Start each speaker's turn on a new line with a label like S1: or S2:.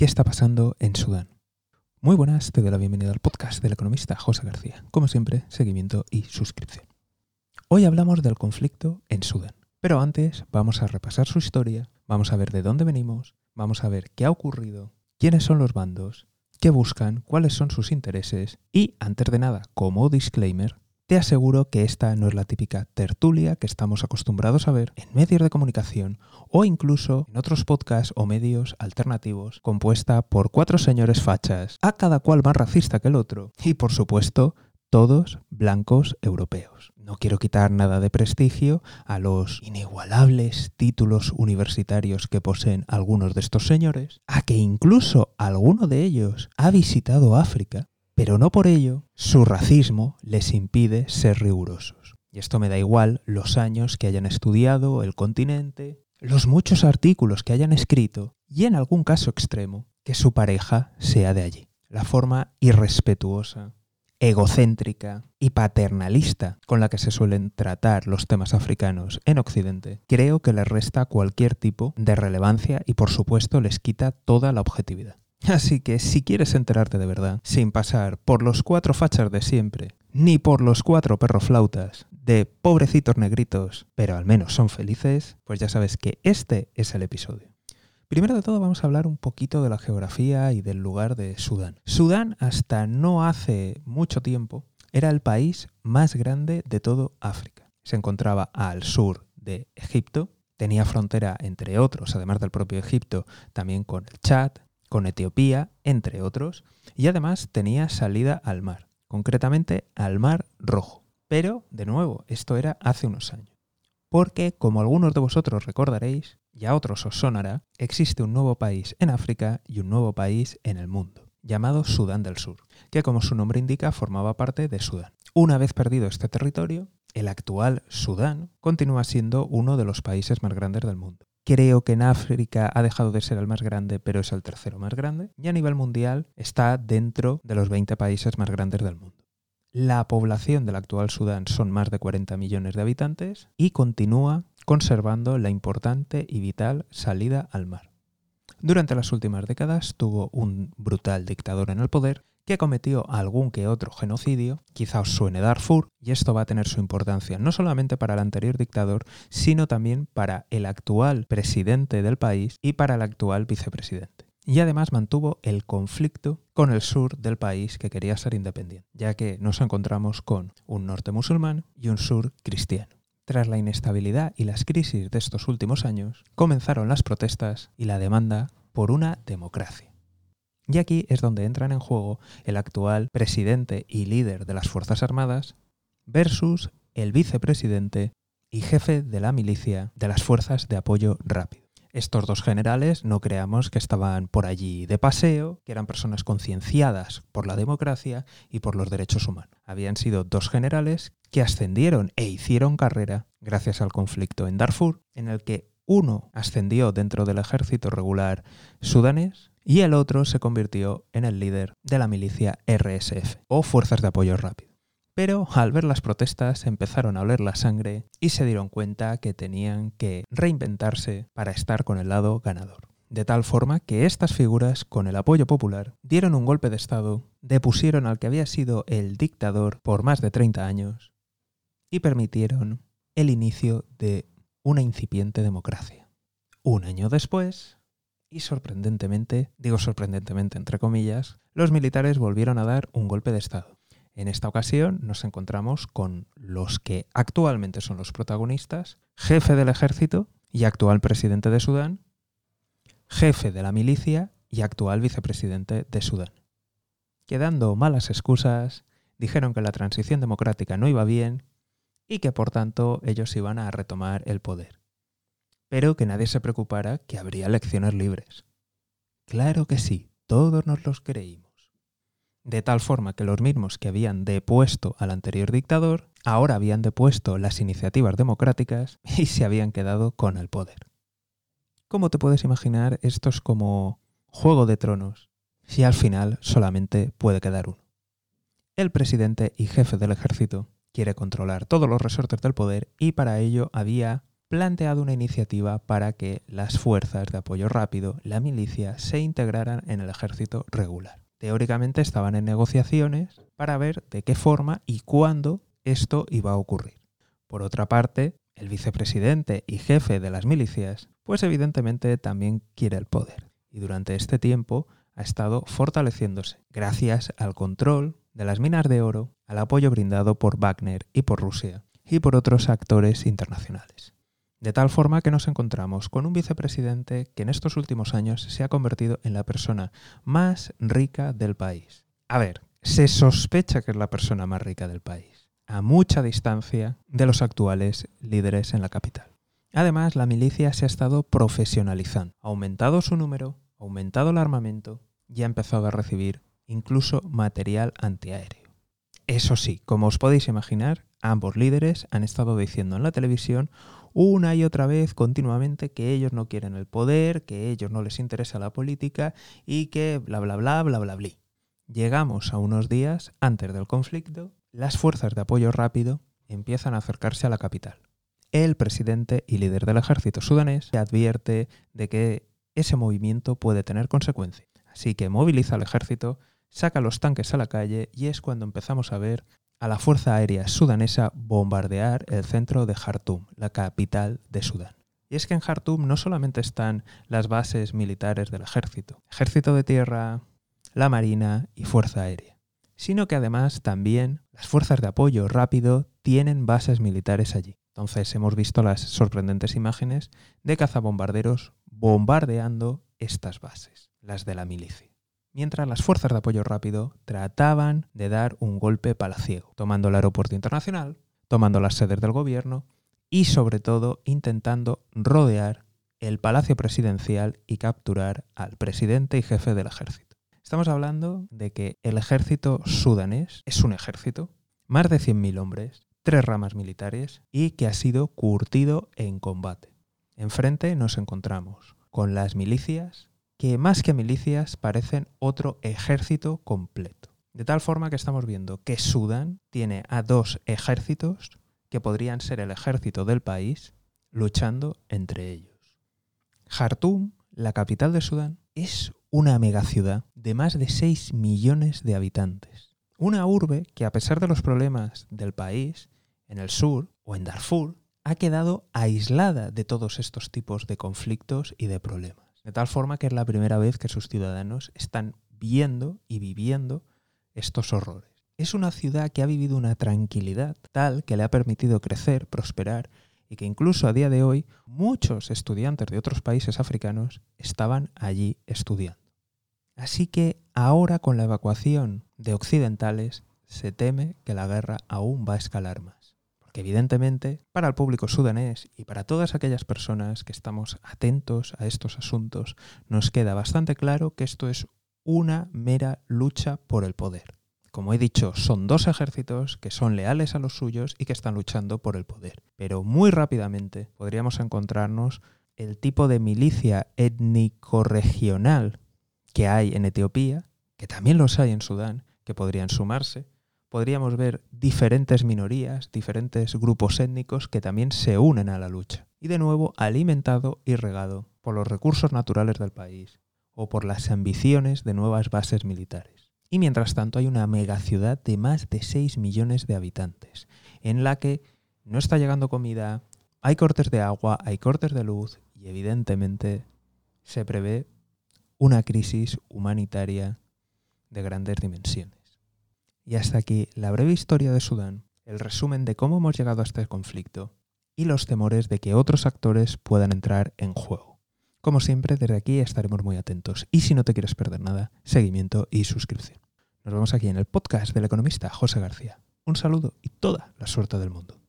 S1: ¿Qué está pasando en Sudán? Muy buenas, te doy la bienvenida al podcast del economista José García. Como siempre, seguimiento y suscripción. Hoy hablamos del conflicto en Sudán. Pero antes vamos a repasar su historia, vamos a ver de dónde venimos, vamos a ver qué ha ocurrido, quiénes son los bandos, qué buscan, cuáles son sus intereses y, antes de nada, como disclaimer, te aseguro que esta no es la típica tertulia que estamos acostumbrados a ver en medios de comunicación o incluso en otros podcasts o medios alternativos compuesta por cuatro señores fachas, a cada cual más racista que el otro, y por supuesto, todos blancos europeos. No quiero quitar nada de prestigio a los inigualables títulos universitarios que poseen algunos de estos señores, a que incluso alguno de ellos ha visitado África pero no por ello su racismo les impide ser rigurosos. Y esto me da igual los años que hayan estudiado el continente, los muchos artículos que hayan escrito y en algún caso extremo que su pareja sea de allí. La forma irrespetuosa, egocéntrica y paternalista con la que se suelen tratar los temas africanos en Occidente, creo que les resta cualquier tipo de relevancia y por supuesto les quita toda la objetividad. Así que si quieres enterarte de verdad, sin pasar por los cuatro fachas de siempre, ni por los cuatro perroflautas de pobrecitos negritos, pero al menos son felices, pues ya sabes que este es el episodio. Primero de todo vamos a hablar un poquito de la geografía y del lugar de Sudán. Sudán hasta no hace mucho tiempo era el país más grande de todo África. Se encontraba al sur de Egipto, tenía frontera entre otros, además del propio Egipto, también con el Chad, con Etiopía, entre otros, y además tenía salida al mar, concretamente al Mar Rojo. Pero, de nuevo, esto era hace unos años. Porque, como algunos de vosotros recordaréis, y a otros os sonará, existe un nuevo país en África y un nuevo país en el mundo, llamado Sudán del Sur, que como su nombre indica formaba parte de Sudán. Una vez perdido este territorio, el actual Sudán continúa siendo uno de los países más grandes del mundo. Creo que en África ha dejado de ser el más grande, pero es el tercero más grande. Y a nivel mundial está dentro de los 20 países más grandes del mundo. La población del actual Sudán son más de 40 millones de habitantes y continúa conservando la importante y vital salida al mar. Durante las últimas décadas tuvo un brutal dictador en el poder que cometió algún que otro genocidio, quizá os suene Darfur, y esto va a tener su importancia no solamente para el anterior dictador, sino también para el actual presidente del país y para el actual vicepresidente. Y además mantuvo el conflicto con el sur del país que quería ser independiente, ya que nos encontramos con un norte musulmán y un sur cristiano. Tras la inestabilidad y las crisis de estos últimos años, comenzaron las protestas y la demanda por una democracia. Y aquí es donde entran en juego el actual presidente y líder de las Fuerzas Armadas versus el vicepresidente y jefe de la milicia de las Fuerzas de Apoyo Rápido. Estos dos generales no creamos que estaban por allí de paseo, que eran personas concienciadas por la democracia y por los derechos humanos. Habían sido dos generales que ascendieron e hicieron carrera gracias al conflicto en Darfur, en el que uno ascendió dentro del ejército regular sudanés y el otro se convirtió en el líder de la milicia RSF o Fuerzas de Apoyo Rápido. Pero al ver las protestas empezaron a oler la sangre y se dieron cuenta que tenían que reinventarse para estar con el lado ganador. De tal forma que estas figuras, con el apoyo popular, dieron un golpe de Estado, depusieron al que había sido el dictador por más de 30 años y permitieron el inicio de una incipiente democracia. Un año después, y sorprendentemente, digo sorprendentemente entre comillas, los militares volvieron a dar un golpe de Estado. En esta ocasión nos encontramos con los que actualmente son los protagonistas, jefe del ejército y actual presidente de Sudán, jefe de la milicia y actual vicepresidente de Sudán. Quedando malas excusas, dijeron que la transición democrática no iba bien y que por tanto ellos iban a retomar el poder pero que nadie se preocupara que habría elecciones libres. Claro que sí, todos nos los creímos. De tal forma que los mismos que habían depuesto al anterior dictador, ahora habían depuesto las iniciativas democráticas y se habían quedado con el poder. Como te puedes imaginar, esto es como Juego de Tronos, si al final solamente puede quedar uno. El presidente y jefe del ejército quiere controlar todos los resortes del poder y para ello había planteado una iniciativa para que las fuerzas de apoyo rápido, la milicia, se integraran en el ejército regular. Teóricamente estaban en negociaciones para ver de qué forma y cuándo esto iba a ocurrir. Por otra parte, el vicepresidente y jefe de las milicias, pues evidentemente también quiere el poder. Y durante este tiempo ha estado fortaleciéndose gracias al control de las minas de oro, al apoyo brindado por Wagner y por Rusia y por otros actores internacionales. De tal forma que nos encontramos con un vicepresidente que en estos últimos años se ha convertido en la persona más rica del país. A ver, se sospecha que es la persona más rica del país, a mucha distancia de los actuales líderes en la capital. Además, la milicia se ha estado profesionalizando, ha aumentado su número, ha aumentado el armamento y ha empezado a recibir incluso material antiaéreo. Eso sí, como os podéis imaginar, ambos líderes han estado diciendo en la televisión una y otra vez continuamente que ellos no quieren el poder, que a ellos no les interesa la política y que bla bla bla bla bla bla. Llegamos a unos días antes del conflicto, las fuerzas de apoyo rápido empiezan a acercarse a la capital. El presidente y líder del ejército sudanés advierte de que ese movimiento puede tener consecuencias. Así que moviliza al ejército, saca los tanques a la calle y es cuando empezamos a ver a la Fuerza Aérea Sudanesa bombardear el centro de Jartum, la capital de Sudán. Y es que en Jartum no solamente están las bases militares del ejército, ejército de tierra, la marina y fuerza aérea, sino que además también las fuerzas de apoyo rápido tienen bases militares allí. Entonces hemos visto las sorprendentes imágenes de cazabombarderos bombardeando estas bases, las de la milicia mientras las fuerzas de apoyo rápido trataban de dar un golpe palaciego, tomando el aeropuerto internacional, tomando las sedes del gobierno y sobre todo intentando rodear el palacio presidencial y capturar al presidente y jefe del ejército. Estamos hablando de que el ejército sudanés es un ejército, más de 100.000 hombres, tres ramas militares y que ha sido curtido en combate. Enfrente nos encontramos con las milicias que más que milicias parecen otro ejército completo. De tal forma que estamos viendo que Sudán tiene a dos ejércitos que podrían ser el ejército del país luchando entre ellos. Jartum, la capital de Sudán, es una megaciudad de más de 6 millones de habitantes. Una urbe que a pesar de los problemas del país, en el sur o en Darfur, ha quedado aislada de todos estos tipos de conflictos y de problemas. De tal forma que es la primera vez que sus ciudadanos están viendo y viviendo estos horrores. Es una ciudad que ha vivido una tranquilidad tal que le ha permitido crecer, prosperar y que incluso a día de hoy muchos estudiantes de otros países africanos estaban allí estudiando. Así que ahora con la evacuación de occidentales se teme que la guerra aún va a escalar más que evidentemente para el público sudanés y para todas aquellas personas que estamos atentos a estos asuntos, nos queda bastante claro que esto es una mera lucha por el poder. Como he dicho, son dos ejércitos que son leales a los suyos y que están luchando por el poder. Pero muy rápidamente podríamos encontrarnos el tipo de milicia étnico-regional que hay en Etiopía, que también los hay en Sudán, que podrían sumarse, podríamos ver diferentes minorías, diferentes grupos étnicos que también se unen a la lucha. Y de nuevo alimentado y regado por los recursos naturales del país o por las ambiciones de nuevas bases militares. Y mientras tanto hay una megaciudad de más de 6 millones de habitantes, en la que no está llegando comida, hay cortes de agua, hay cortes de luz y evidentemente se prevé una crisis humanitaria de grandes dimensiones. Y hasta aquí la breve historia de Sudán, el resumen de cómo hemos llegado a este conflicto y los temores de que otros actores puedan entrar en juego. Como siempre, desde aquí estaremos muy atentos y si no te quieres perder nada, seguimiento y suscripción. Nos vemos aquí en el podcast del economista José García. Un saludo y toda la suerte del mundo.